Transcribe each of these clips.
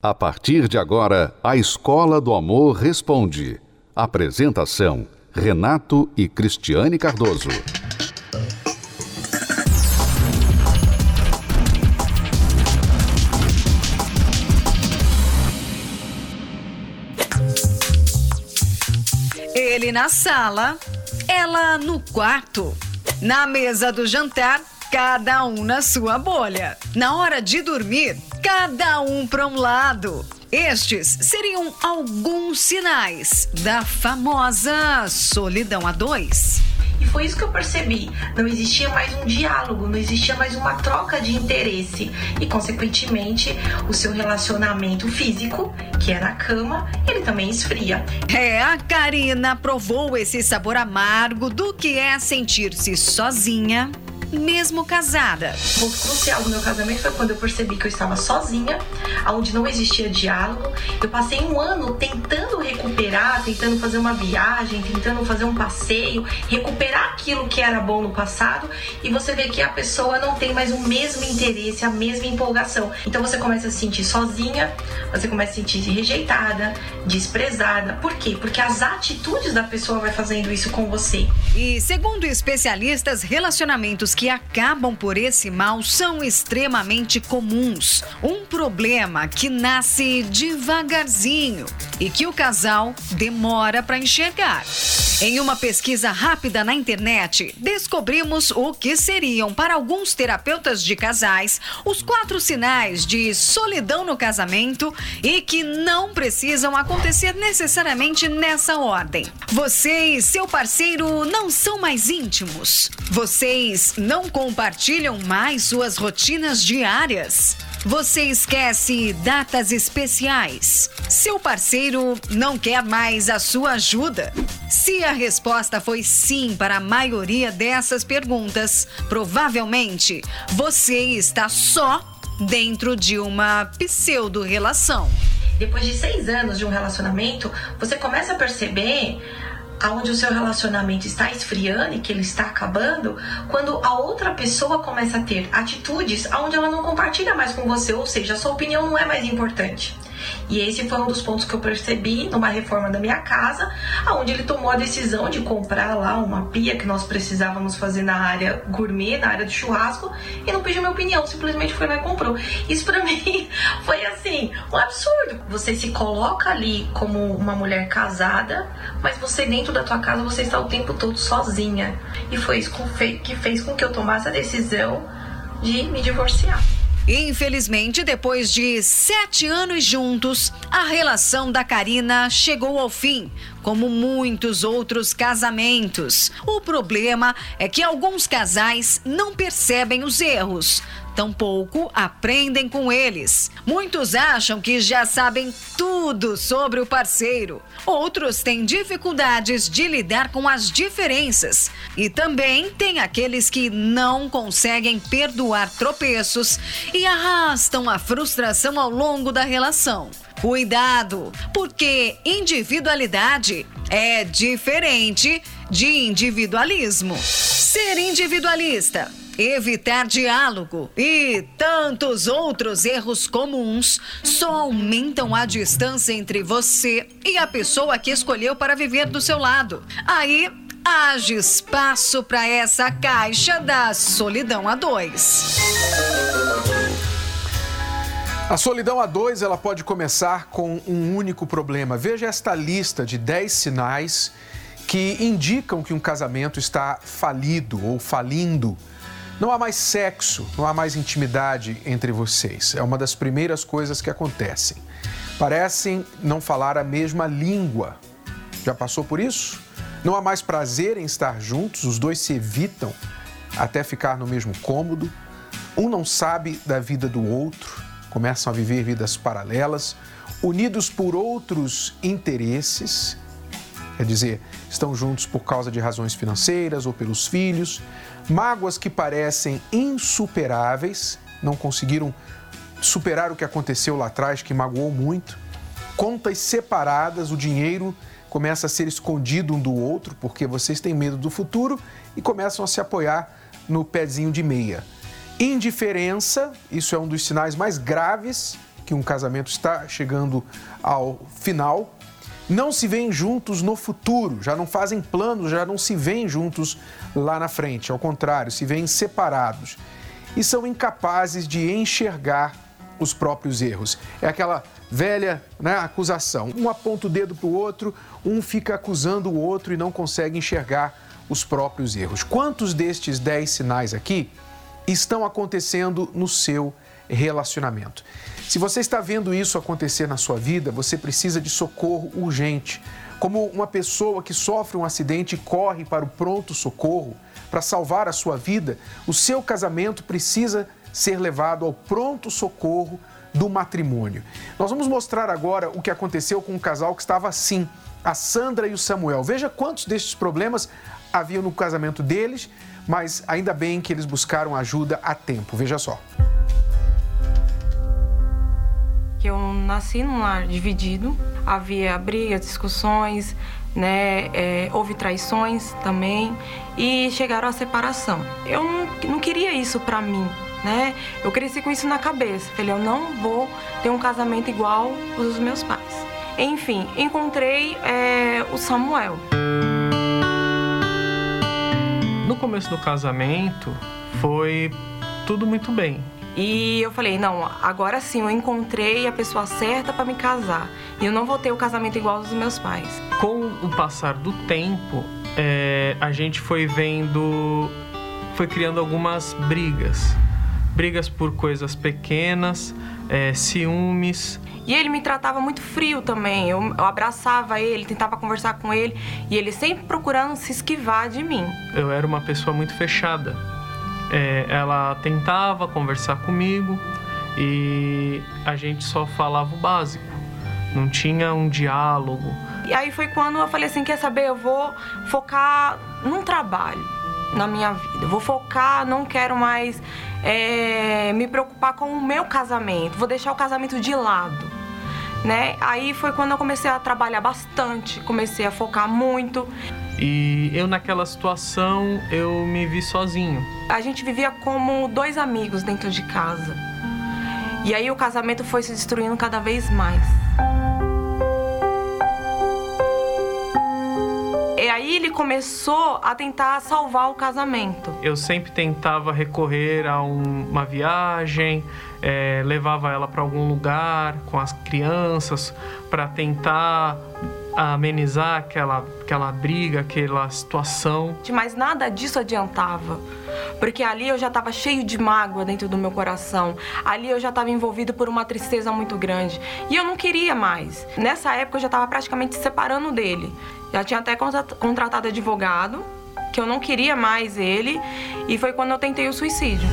A partir de agora, a Escola do Amor Responde. Apresentação: Renato e Cristiane Cardoso. Ele na sala, ela no quarto. Na mesa do jantar, cada um na sua bolha. Na hora de dormir, cada um para um lado. Estes seriam alguns sinais da famosa solidão a dois. E foi isso que eu percebi. Não existia mais um diálogo, não existia mais uma troca de interesse. E, consequentemente, o seu relacionamento físico, que é na cama, ele também esfria. É, a Karina provou esse sabor amargo do que é sentir-se sozinha mesmo casada. O ponto crucial do meu casamento foi quando eu percebi que eu estava sozinha, onde não existia diálogo. Eu passei um ano tentando recuperar, tentando fazer uma viagem, tentando fazer um passeio, recuperar aquilo que era bom no passado, e você vê que a pessoa não tem mais o mesmo interesse, a mesma empolgação. Então você começa a se sentir sozinha, você começa a se sentir rejeitada, desprezada. Por quê? Porque as atitudes da pessoa vai fazendo isso com você. E segundo especialistas, relacionamentos que acabam por esse mal são extremamente comuns. Um problema que nasce devagarzinho e que o casal demora para enxergar. Em uma pesquisa rápida na internet, descobrimos o que seriam, para alguns terapeutas de casais, os quatro sinais de solidão no casamento e que não precisam acontecer necessariamente nessa ordem. Você e seu parceiro não são mais íntimos. Vocês não compartilham mais suas rotinas diárias. Você esquece datas especiais. Seu parceiro não quer mais a sua ajuda. Se a resposta foi sim para a maioria dessas perguntas, provavelmente você está só dentro de uma pseudo-relação. Depois de seis anos de um relacionamento, você começa a perceber aonde o seu relacionamento está esfriando e que ele está acabando, quando a outra pessoa começa a ter atitudes aonde ela não compartilha mais com você, ou seja, a sua opinião não é mais importante. E esse foi um dos pontos que eu percebi numa reforma da minha casa, onde ele tomou a decisão de comprar lá uma pia que nós precisávamos fazer na área gourmet, na área do churrasco, e não pediu minha opinião, simplesmente foi lá e comprou. Isso para mim foi assim, um absurdo. Você se coloca ali como uma mulher casada, mas você dentro da tua casa você está o tempo todo sozinha. E foi isso que fez com que eu tomasse a decisão de me divorciar. Infelizmente, depois de sete anos juntos, a relação da Karina chegou ao fim, como muitos outros casamentos. O problema é que alguns casais não percebem os erros, tampouco aprendem com eles. Muitos acham que já sabem tudo sobre o parceiro. Outros têm dificuldades de lidar com as diferenças. E também tem aqueles que não conseguem perdoar tropeços e arrastam a frustração ao longo da relação. Cuidado, porque individualidade é diferente de individualismo. Ser individualista evitar diálogo e tantos outros erros comuns só aumentam a distância entre você e a pessoa que escolheu para viver do seu lado. Aí haja espaço para essa caixa da solidão a dois. A solidão a dois ela pode começar com um único problema. Veja esta lista de 10 sinais que indicam que um casamento está falido ou falindo. Não há mais sexo, não há mais intimidade entre vocês. É uma das primeiras coisas que acontecem. Parecem não falar a mesma língua. Já passou por isso? Não há mais prazer em estar juntos, os dois se evitam até ficar no mesmo cômodo. Um não sabe da vida do outro, começam a viver vidas paralelas, unidos por outros interesses. Quer dizer, estão juntos por causa de razões financeiras ou pelos filhos, mágoas que parecem insuperáveis, não conseguiram superar o que aconteceu lá atrás, que magoou muito, contas separadas, o dinheiro começa a ser escondido um do outro, porque vocês têm medo do futuro e começam a se apoiar no pezinho de meia. Indiferença, isso é um dos sinais mais graves que um casamento está chegando ao final, não se veem juntos no futuro, já não fazem planos, já não se veem juntos lá na frente. Ao contrário, se veem separados e são incapazes de enxergar os próprios erros. É aquela velha né, acusação. Um aponta o dedo para o outro, um fica acusando o outro e não consegue enxergar os próprios erros. Quantos destes dez sinais aqui estão acontecendo no seu relacionamento? Se você está vendo isso acontecer na sua vida, você precisa de socorro urgente. Como uma pessoa que sofre um acidente e corre para o pronto socorro para salvar a sua vida, o seu casamento precisa ser levado ao pronto socorro do matrimônio. Nós vamos mostrar agora o que aconteceu com um casal que estava assim, a Sandra e o Samuel. Veja quantos destes problemas haviam no casamento deles, mas ainda bem que eles buscaram ajuda a tempo. Veja só que eu nasci num lar dividido, havia brigas, discussões, né? É, houve traições também e chegaram à separação. Eu não, não queria isso para mim, né? Eu cresci com isso na cabeça. Falei, eu não vou ter um casamento igual os meus pais. Enfim, encontrei é, o Samuel. No começo do casamento foi tudo muito bem. E eu falei, não, agora sim eu encontrei a pessoa certa para me casar. E eu não vou ter o casamento igual aos dos meus pais. Com o passar do tempo, é, a gente foi vendo, foi criando algumas brigas. Brigas por coisas pequenas, é, ciúmes. E ele me tratava muito frio também. Eu, eu, abraçava ele, tentava conversar com ele e ele sempre procurando se esquivar de mim. Eu era uma pessoa muito fechada é, ela tentava conversar comigo e a gente só falava o básico, não tinha um diálogo. E aí foi quando eu falei assim: quer saber, eu vou focar num trabalho na minha vida, vou focar, não quero mais é, me preocupar com o meu casamento, vou deixar o casamento de lado. Né? Aí foi quando eu comecei a trabalhar bastante, comecei a focar muito. E eu naquela situação eu me vi sozinho. A gente vivia como dois amigos dentro de casa. E aí o casamento foi se destruindo cada vez mais. E aí ele começou a tentar salvar o casamento. Eu sempre tentava recorrer a um, uma viagem, é, levava ela para algum lugar com as crianças para tentar amenizar aquela, aquela briga, aquela situação. Mas nada disso adiantava. Porque ali eu já estava cheio de mágoa dentro do meu coração. Ali eu já estava envolvido por uma tristeza muito grande. E eu não queria mais. Nessa época eu já estava praticamente se separando dele. Já tinha até contratado advogado, que eu não queria mais ele. E foi quando eu tentei o suicídio.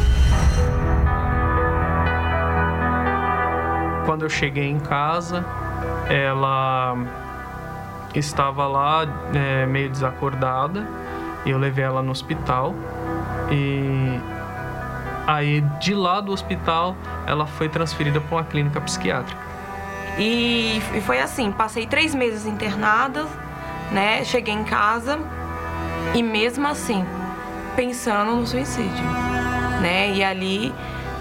Quando eu cheguei em casa, ela estava lá é, meio desacordada eu levei ela no hospital e aí de lá do hospital ela foi transferida para uma clínica psiquiátrica. E, e foi assim, passei três meses internada, né? Cheguei em casa e mesmo assim pensando no suicídio, né? E ali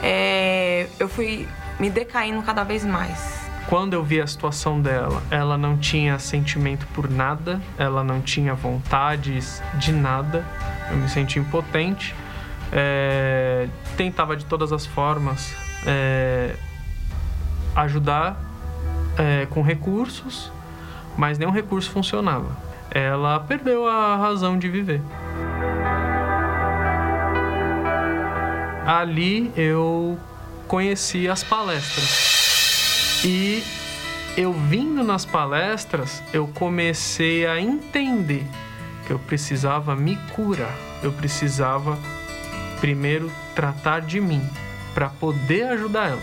é, eu fui me decaindo cada vez mais quando eu vi a situação dela, ela não tinha sentimento por nada, ela não tinha vontades de nada, eu me senti impotente. É, tentava de todas as formas é, ajudar é, com recursos, mas nenhum recurso funcionava. Ela perdeu a razão de viver. Ali eu conheci as palestras e eu vindo nas palestras, eu comecei a entender que eu precisava me curar. Eu precisava primeiro tratar de mim para poder ajudar ela.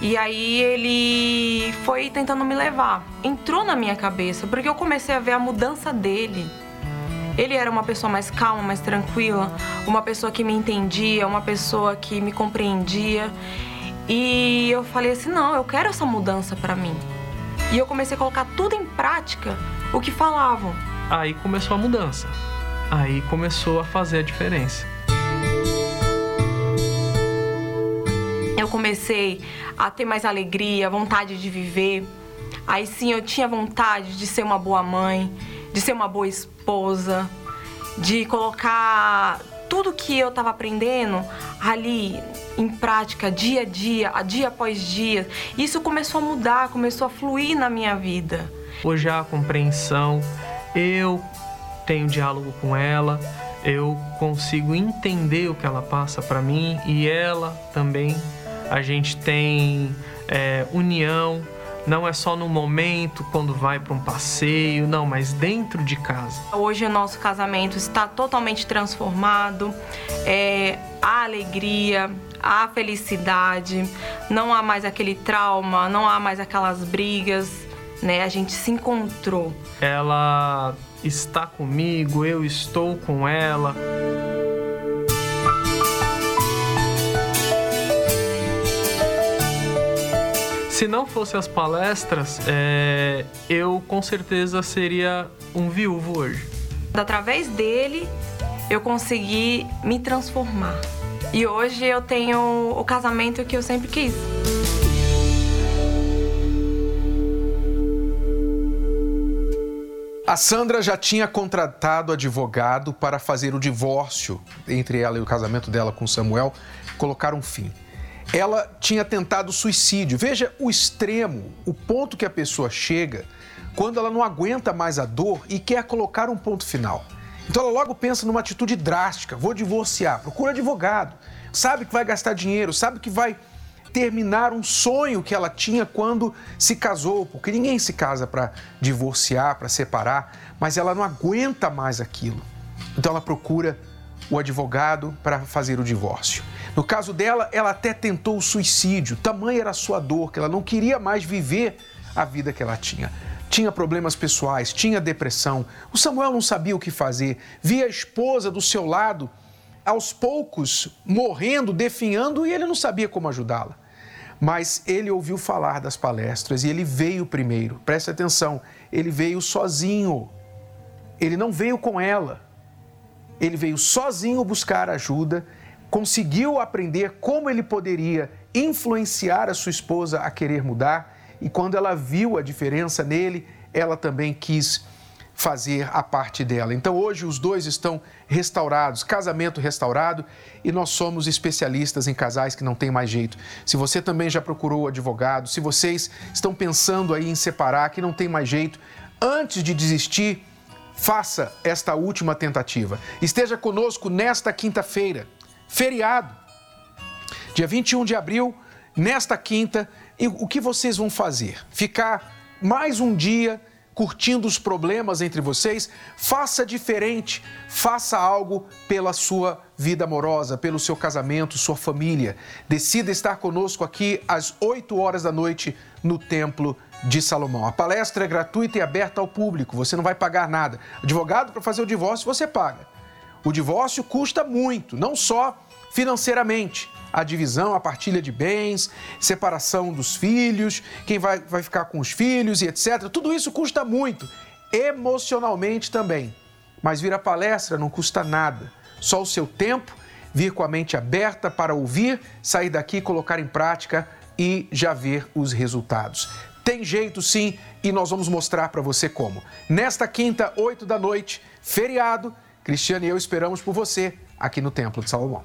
E aí ele foi tentando me levar. Entrou na minha cabeça, porque eu comecei a ver a mudança dele. Ele era uma pessoa mais calma, mais tranquila, uma pessoa que me entendia, uma pessoa que me compreendia. E eu falei assim: não, eu quero essa mudança para mim. E eu comecei a colocar tudo em prática o que falavam. Aí começou a mudança. Aí começou a fazer a diferença. Eu comecei a ter mais alegria, vontade de viver, aí sim eu tinha vontade de ser uma boa mãe, de ser uma boa esposa, de colocar tudo que eu estava aprendendo ali em prática, dia a dia, dia após dia. Isso começou a mudar, começou a fluir na minha vida. Hoje há compreensão, eu tenho diálogo com ela, eu consigo entender o que ela passa para mim e ela também. A gente tem é, união, não é só no momento, quando vai para um passeio, não, mas dentro de casa. Hoje o nosso casamento está totalmente transformado, é, a alegria, a felicidade, não há mais aquele trauma, não há mais aquelas brigas, né? A gente se encontrou. Ela está comigo, eu estou com ela. Se não fosse as palestras, é, eu com certeza seria um viúvo hoje. Através dele, eu consegui me transformar. E hoje eu tenho o casamento que eu sempre quis. A Sandra já tinha contratado advogado para fazer o divórcio entre ela e o casamento dela com Samuel, colocar um fim. Ela tinha tentado suicídio. Veja o extremo, o ponto que a pessoa chega quando ela não aguenta mais a dor e quer colocar um ponto final. Então ela logo pensa numa atitude drástica: vou divorciar, procura advogado. Sabe que vai gastar dinheiro, sabe que vai terminar um sonho que ela tinha quando se casou, porque ninguém se casa para divorciar, para separar, mas ela não aguenta mais aquilo. Então ela procura o advogado para fazer o divórcio. No caso dela, ela até tentou o suicídio, tamanha era a sua dor que ela não queria mais viver a vida que ela tinha. Tinha problemas pessoais, tinha depressão. O Samuel não sabia o que fazer, via a esposa do seu lado aos poucos morrendo, definhando e ele não sabia como ajudá-la. Mas ele ouviu falar das palestras e ele veio primeiro. Preste atenção, ele veio sozinho. Ele não veio com ela. Ele veio sozinho buscar ajuda, conseguiu aprender como ele poderia influenciar a sua esposa a querer mudar e quando ela viu a diferença nele, ela também quis fazer a parte dela. Então hoje os dois estão restaurados, casamento restaurado, e nós somos especialistas em casais que não tem mais jeito. Se você também já procurou advogado, se vocês estão pensando aí em separar, que não tem mais jeito, antes de desistir, faça esta última tentativa. Esteja conosco nesta quinta-feira, feriado, dia 21 de abril, nesta quinta, e o que vocês vão fazer? Ficar mais um dia curtindo os problemas entre vocês, faça diferente, faça algo pela sua vida amorosa, pelo seu casamento, sua família. Decida estar conosco aqui às 8 horas da noite no Templo de Salomão. A palestra é gratuita e aberta ao público, você não vai pagar nada. Advogado para fazer o divórcio você paga. O divórcio custa muito, não só financeiramente, a divisão, a partilha de bens, separação dos filhos, quem vai, vai ficar com os filhos e etc. Tudo isso custa muito, emocionalmente também. Mas vir à palestra não custa nada, só o seu tempo, vir com a mente aberta para ouvir, sair daqui, colocar em prática e já ver os resultados. Tem jeito sim e nós vamos mostrar para você como. Nesta quinta, 8 da noite, feriado, Cristiano e eu esperamos por você aqui no Templo de Salomão.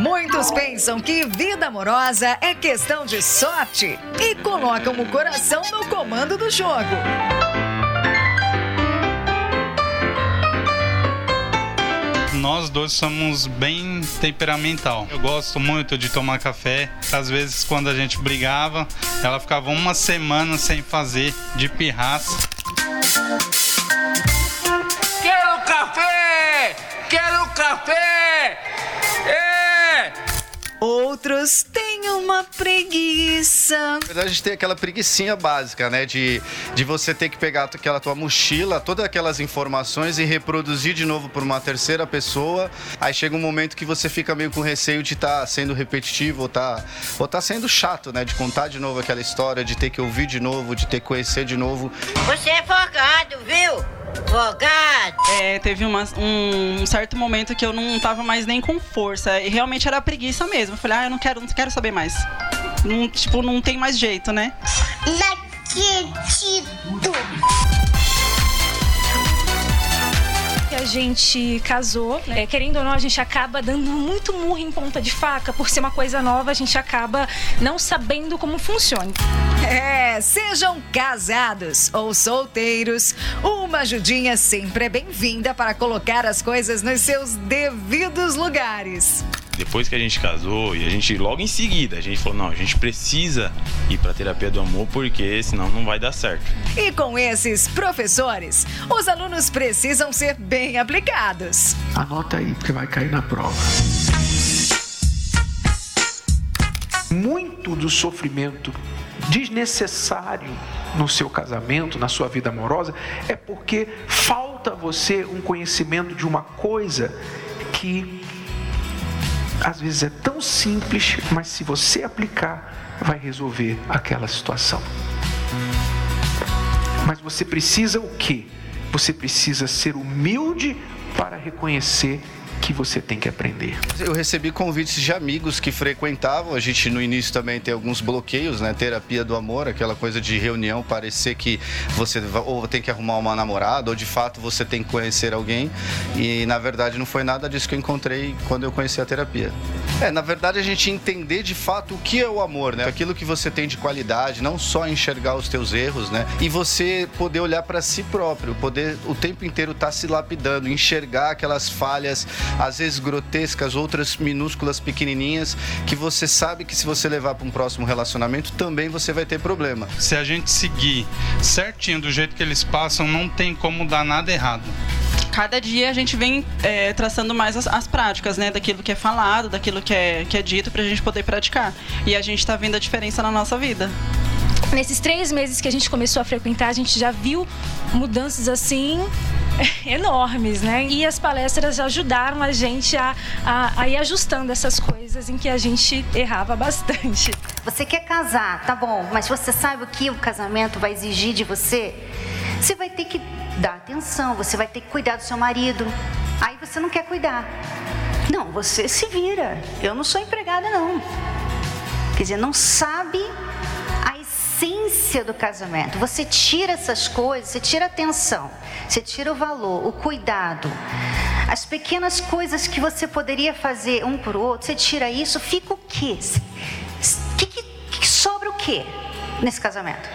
Muitos pensam que vida amorosa é questão de sorte e colocam o coração no comando do jogo. nós dois somos bem temperamental. Eu gosto muito de tomar café. Às vezes, quando a gente brigava, ela ficava uma semana sem fazer de pirraça. Café! Outros têm uma preguiça. Na verdade, a gente tem aquela preguiçinha básica, né? De, de você ter que pegar aquela tua mochila, todas aquelas informações e reproduzir de novo por uma terceira pessoa. Aí chega um momento que você fica meio com receio de estar tá sendo repetitivo ou tá, ou tá sendo chato, né? De contar de novo aquela história, de ter que ouvir de novo, de ter que conhecer de novo. Você é folgado, viu? Folgado! É, teve uma, um certo momento que eu não tava mais nem com força. E realmente era preguiça mesmo. Eu falei, ah, eu não quero, não quero saber mais. Não, tipo, não tem mais jeito, né? Que a gente casou, né? querendo ou não, a gente acaba dando muito murro em ponta de faca, por ser uma coisa nova, a gente acaba não sabendo como funciona. É, sejam casados ou solteiros, uma ajudinha sempre é bem-vinda para colocar as coisas nos seus devidos lugares depois que a gente casou e a gente logo em seguida a gente falou não a gente precisa ir para terapia do amor porque senão não vai dar certo. E com esses professores os alunos precisam ser bem aplicados. Anota aí porque vai cair na prova. Muito do sofrimento desnecessário no seu casamento, na sua vida amorosa, é porque falta você um conhecimento de uma coisa que às vezes é tão simples, mas se você aplicar, vai resolver aquela situação. Mas você precisa o quê? Você precisa ser humilde para reconhecer que você tem que aprender? Eu recebi convites de amigos que frequentavam. A gente no início também tem alguns bloqueios, né? Terapia do amor, aquela coisa de reunião, parecer que você ou tem que arrumar uma namorada, ou de fato você tem que conhecer alguém. E na verdade não foi nada disso que eu encontrei quando eu conheci a terapia. É, na verdade a gente entender de fato o que é o amor, né? Aquilo que você tem de qualidade, não só enxergar os teus erros, né? E você poder olhar para si próprio, poder o tempo inteiro estar tá se lapidando, enxergar aquelas falhas, às vezes grotescas, outras minúsculas, pequenininhas, que você sabe que se você levar para um próximo relacionamento, também você vai ter problema. Se a gente seguir certinho do jeito que eles passam, não tem como dar nada errado cada dia a gente vem é, traçando mais as, as, práticas, né? Daquilo que é falado, daquilo que é, que é dito, para a gente poder praticar. E a gente está vendo a diferença na nossa vida. Nesses três meses que a gente começou a frequentar, a gente já viu mudanças assim enormes, né? E as palestras ajudaram a gente a, a, a, ir ajustando essas coisas em que a gente errava bastante. Você quer casar, tá bom, mas você sabe o que o casamento vai exigir de você? Você vai ter que dar atenção, você vai ter que cuidar do seu marido. Aí você não quer cuidar. Não, você se vira. Eu não sou empregada, não. Quer dizer, não sabe essência do casamento. Você tira essas coisas, você tira a atenção, você tira o valor, o cuidado. As pequenas coisas que você poderia fazer um por outro, você tira isso, fica o quê? Que, que, que sobra o quê nesse casamento?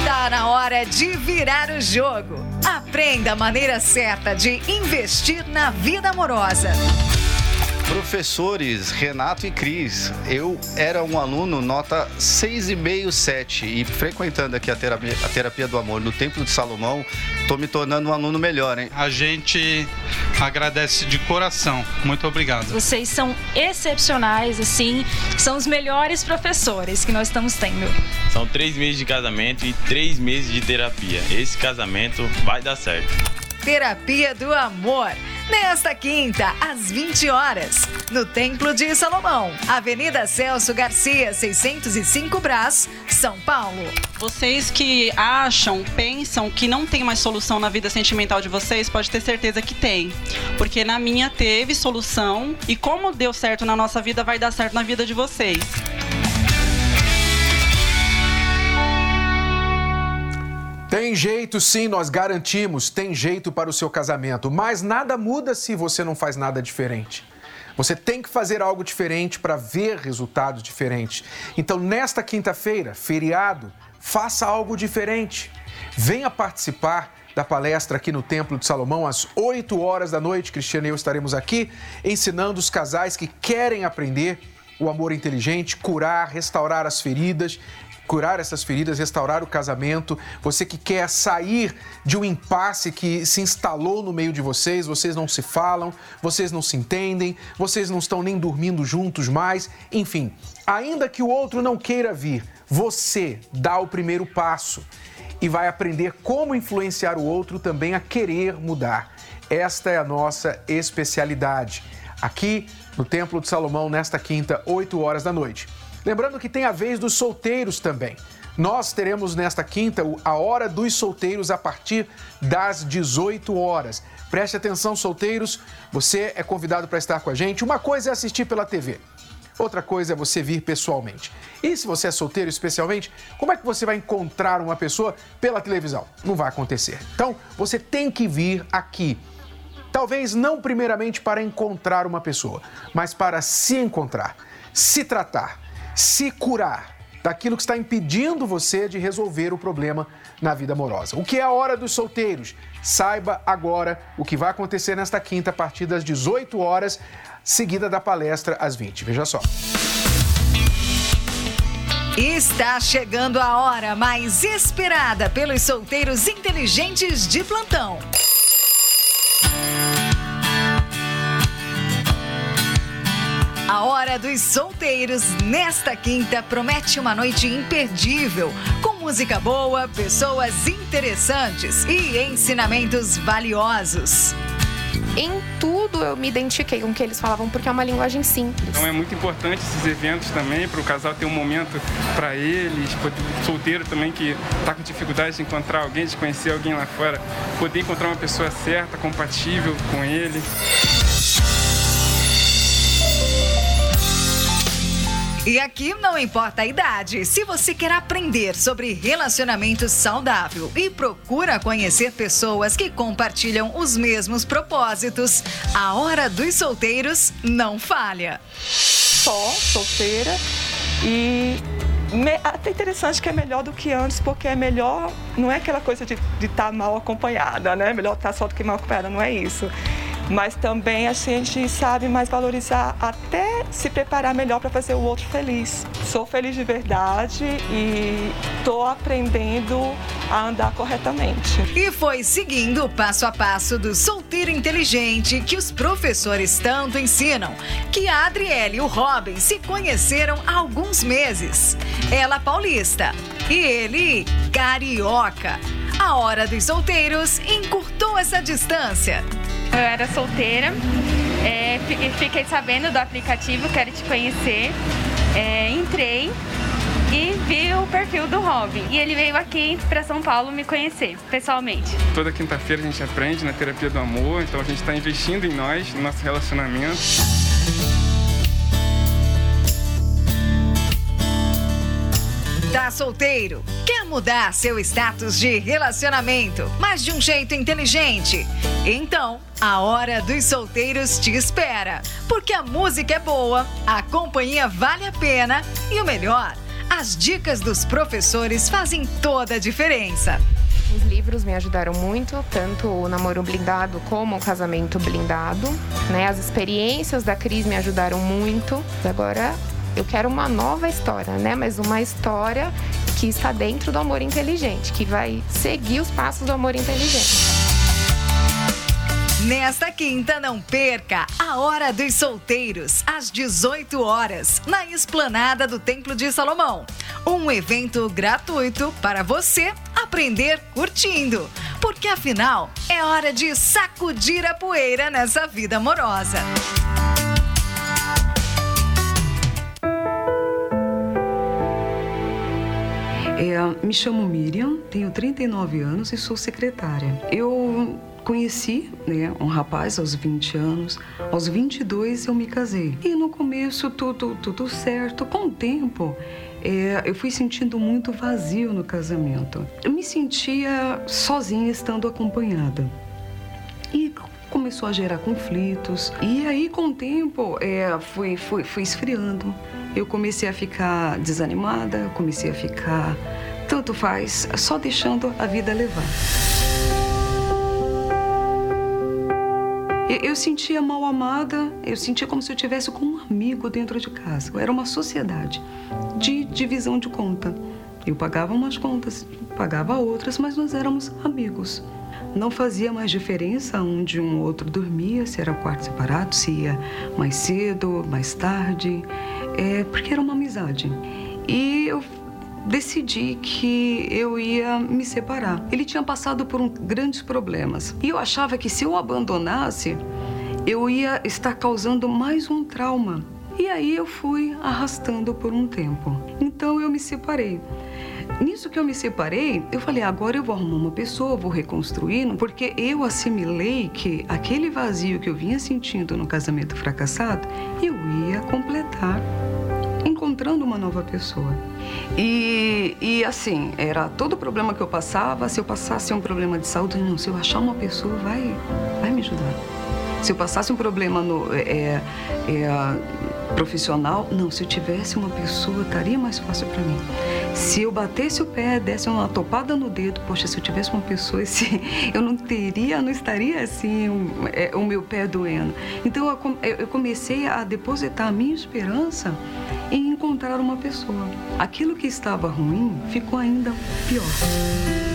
Está na hora de virar o jogo. Aprenda a maneira certa de investir na vida amorosa. Professores Renato e Cris, eu era um aluno nota 6,5, 7 e frequentando aqui a terapia, a terapia do amor no Templo de Salomão, tô me tornando um aluno melhor, hein? A gente agradece de coração. Muito obrigado. Vocês são excepcionais, assim, são os melhores professores que nós estamos tendo. São três meses de casamento e três meses de terapia. Esse casamento vai dar certo. Terapia do Amor nesta quinta, às 20 horas, no Templo de Salomão, Avenida Celso Garcia, 605 Brás, São Paulo. Vocês que acham, pensam que não tem mais solução na vida sentimental de vocês, pode ter certeza que tem. Porque na minha teve solução e como deu certo na nossa vida, vai dar certo na vida de vocês. Tem jeito sim, nós garantimos, tem jeito para o seu casamento, mas nada muda se você não faz nada diferente. Você tem que fazer algo diferente para ver resultados diferentes. Então, nesta quinta-feira, feriado, faça algo diferente. Venha participar da palestra aqui no Templo de Salomão às 8 horas da noite. Cristiano e eu estaremos aqui ensinando os casais que querem aprender o amor inteligente, curar, restaurar as feridas curar essas feridas, restaurar o casamento. Você que quer sair de um impasse que se instalou no meio de vocês, vocês não se falam, vocês não se entendem, vocês não estão nem dormindo juntos mais. Enfim, ainda que o outro não queira vir, você dá o primeiro passo e vai aprender como influenciar o outro também a querer mudar. Esta é a nossa especialidade. Aqui no Templo de Salomão, nesta quinta, 8 horas da noite. Lembrando que tem a vez dos solteiros também. Nós teremos nesta quinta a hora dos solteiros a partir das 18 horas. Preste atenção, solteiros, você é convidado para estar com a gente. Uma coisa é assistir pela TV. Outra coisa é você vir pessoalmente. E se você é solteiro especialmente, como é que você vai encontrar uma pessoa pela televisão? Não vai acontecer. Então, você tem que vir aqui. Talvez não primeiramente para encontrar uma pessoa, mas para se encontrar, se tratar se curar daquilo que está impedindo você de resolver o problema na vida amorosa. O que é a hora dos solteiros? Saiba agora o que vai acontecer nesta quinta a partir das 18 horas, seguida da palestra às 20. Veja só. Está chegando a hora mais esperada pelos solteiros inteligentes de plantão. A Hora dos Solteiros, nesta quinta, promete uma noite imperdível, com música boa, pessoas interessantes e ensinamentos valiosos. Em tudo eu me identifiquei com o que eles falavam, porque é uma linguagem simples. Então é muito importante esses eventos também, para o casal ter um momento para eles, solteiro também que está com dificuldade de encontrar alguém, de conhecer alguém lá fora, poder encontrar uma pessoa certa, compatível com ele. E aqui não importa a idade. Se você quer aprender sobre relacionamento saudável e procura conhecer pessoas que compartilham os mesmos propósitos, a Hora dos Solteiros não falha. Só solteira e até interessante que é melhor do que antes, porque é melhor, não é aquela coisa de estar tá mal acompanhada, né? Melhor estar tá só do que mal acompanhada, não é isso mas também a gente sabe mais valorizar até se preparar melhor para fazer o outro feliz. Sou feliz de verdade e estou aprendendo a andar corretamente. E foi seguindo o passo a passo do solteiro inteligente que os professores tanto ensinam, que a Adriele e o Robin se conheceram há alguns meses. Ela paulista e ele carioca. A hora dos solteiros encurtou essa distância. Eu era solteira, é, fiquei sabendo do aplicativo, quero te conhecer. É, entrei e vi o perfil do Robin. E ele veio aqui para São Paulo me conhecer, pessoalmente. Toda quinta-feira a gente aprende na terapia do amor, então a gente está investindo em nós, no nosso relacionamento. Solteiro? Quer mudar seu status de relacionamento, mas de um jeito inteligente? Então, a Hora dos Solteiros te espera. Porque a música é boa, a companhia vale a pena e o melhor, as dicas dos professores fazem toda a diferença. Os livros me ajudaram muito, tanto o namoro blindado como o casamento blindado. Né? As experiências da Cris me ajudaram muito. Agora eu quero uma nova história, né? Mas uma história que está dentro do amor inteligente, que vai seguir os passos do amor inteligente. Nesta quinta, não perca a Hora dos Solteiros, às 18 horas, na esplanada do Templo de Salomão. Um evento gratuito para você aprender curtindo. Porque afinal, é hora de sacudir a poeira nessa vida amorosa. É, me chamo Miriam, tenho 39 anos e sou secretária. Eu conheci né, um rapaz aos 20 anos, aos 22 eu me casei. E no começo tudo, tudo certo, com o tempo é, eu fui sentindo muito vazio no casamento. Eu me sentia sozinha estando acompanhada. E começou a gerar conflitos. E aí, com o tempo, é, foi, foi, foi esfriando. Eu comecei a ficar desanimada, comecei a ficar tanto faz, só deixando a vida levar. Eu sentia mal amada, eu sentia como se eu tivesse com um amigo dentro de casa. Era uma sociedade de divisão de conta. Eu pagava umas contas, pagava outras, mas nós éramos amigos. Não fazia mais diferença onde um outro dormia, se era um quarto separado, se ia mais cedo, mais tarde, é, porque era uma amizade. E eu decidi que eu ia me separar. Ele tinha passado por um, grandes problemas e eu achava que se eu abandonasse, eu ia estar causando mais um trauma. E aí eu fui arrastando por um tempo. Então eu me separei. Nisso que eu me separei, eu falei, agora eu vou arrumar uma pessoa, vou reconstruir, porque eu assimilei que aquele vazio que eu vinha sentindo no casamento fracassado, eu ia completar encontrando uma nova pessoa. E, e assim, era todo problema que eu passava, se eu passasse um problema de saúde, não, se eu achar uma pessoa, vai, vai me ajudar. Se eu passasse um problema no, é, é, profissional, não, se eu tivesse uma pessoa, estaria mais fácil para mim. Se eu batesse o pé, desse uma topada no dedo, poxa, se eu tivesse uma pessoa, esse, eu não teria, não estaria assim, o, é, o meu pé doendo. Então eu, eu comecei a depositar a minha esperança em encontrar uma pessoa. Aquilo que estava ruim ficou ainda pior.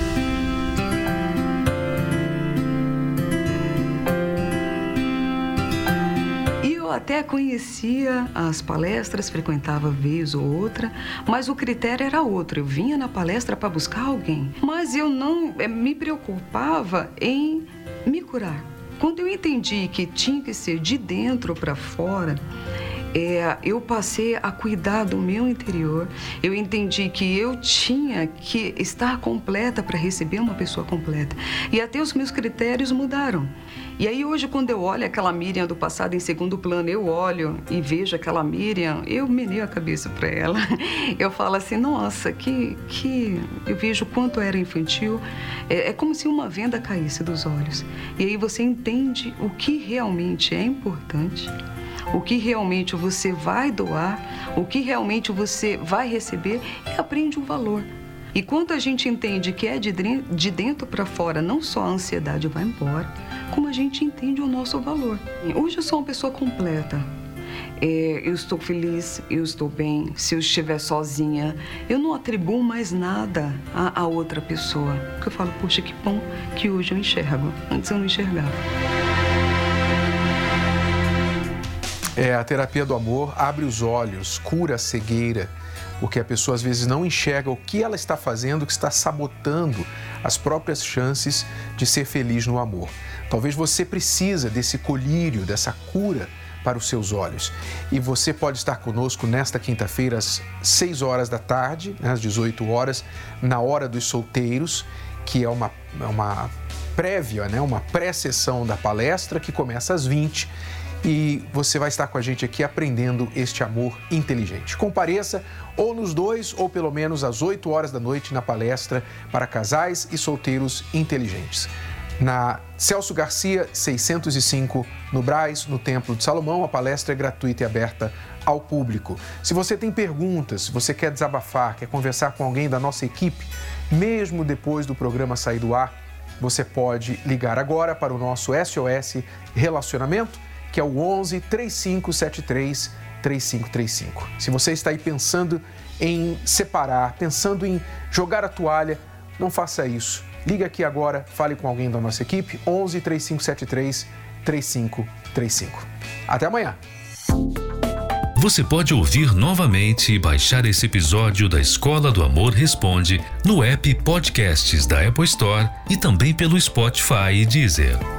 Eu até conhecia as palestras, frequentava vez ou outra, mas o critério era outro. Eu vinha na palestra para buscar alguém, mas eu não eh, me preocupava em me curar. Quando eu entendi que tinha que ser de dentro para fora, é, eu passei a cuidar do meu interior. Eu entendi que eu tinha que estar completa para receber uma pessoa completa. E até os meus critérios mudaram. E aí hoje, quando eu olho aquela Miriam do passado em segundo plano, eu olho e vejo aquela Miriam, eu meneio a cabeça para ela. Eu falo assim, nossa, que, que... Eu vejo quanto era infantil. É, é como se uma venda caísse dos olhos. E aí você entende o que realmente é importante o que realmente você vai doar, o que realmente você vai receber e aprende um valor. E quando a gente entende que é de dentro para fora, não só a ansiedade vai embora, como a gente entende o nosso valor. Hoje eu sou uma pessoa completa. É, eu estou feliz, eu estou bem. Se eu estiver sozinha, eu não atribuo mais nada a, a outra pessoa. Porque eu falo, poxa, que bom que hoje eu enxergo. Antes eu não enxergava. É, a terapia do amor abre os olhos, cura a cegueira, porque a pessoa às vezes não enxerga o que ela está fazendo, que está sabotando as próprias chances de ser feliz no amor. Talvez você precisa desse colírio, dessa cura para os seus olhos. E você pode estar conosco nesta quinta-feira às 6 horas da tarde, né, às 18 horas, na hora dos solteiros, que é uma, uma prévia, né, uma pré-sessão da palestra que começa às 20 e você vai estar com a gente aqui aprendendo este amor inteligente. Compareça ou nos dois, ou pelo menos às 8 horas da noite na palestra para casais e solteiros inteligentes. Na Celso Garcia, 605, no Braz, no Templo de Salomão, a palestra é gratuita e aberta ao público. Se você tem perguntas, se você quer desabafar, quer conversar com alguém da nossa equipe, mesmo depois do programa sair do ar, você pode ligar agora para o nosso SOS Relacionamento que é o 11 3573 3535. Se você está aí pensando em separar, pensando em jogar a toalha, não faça isso. Liga aqui agora, fale com alguém da nossa equipe, 11 3573 3535. Até amanhã. Você pode ouvir novamente e baixar esse episódio da Escola do Amor Responde no app Podcasts da Apple Store e também pelo Spotify e Deezer.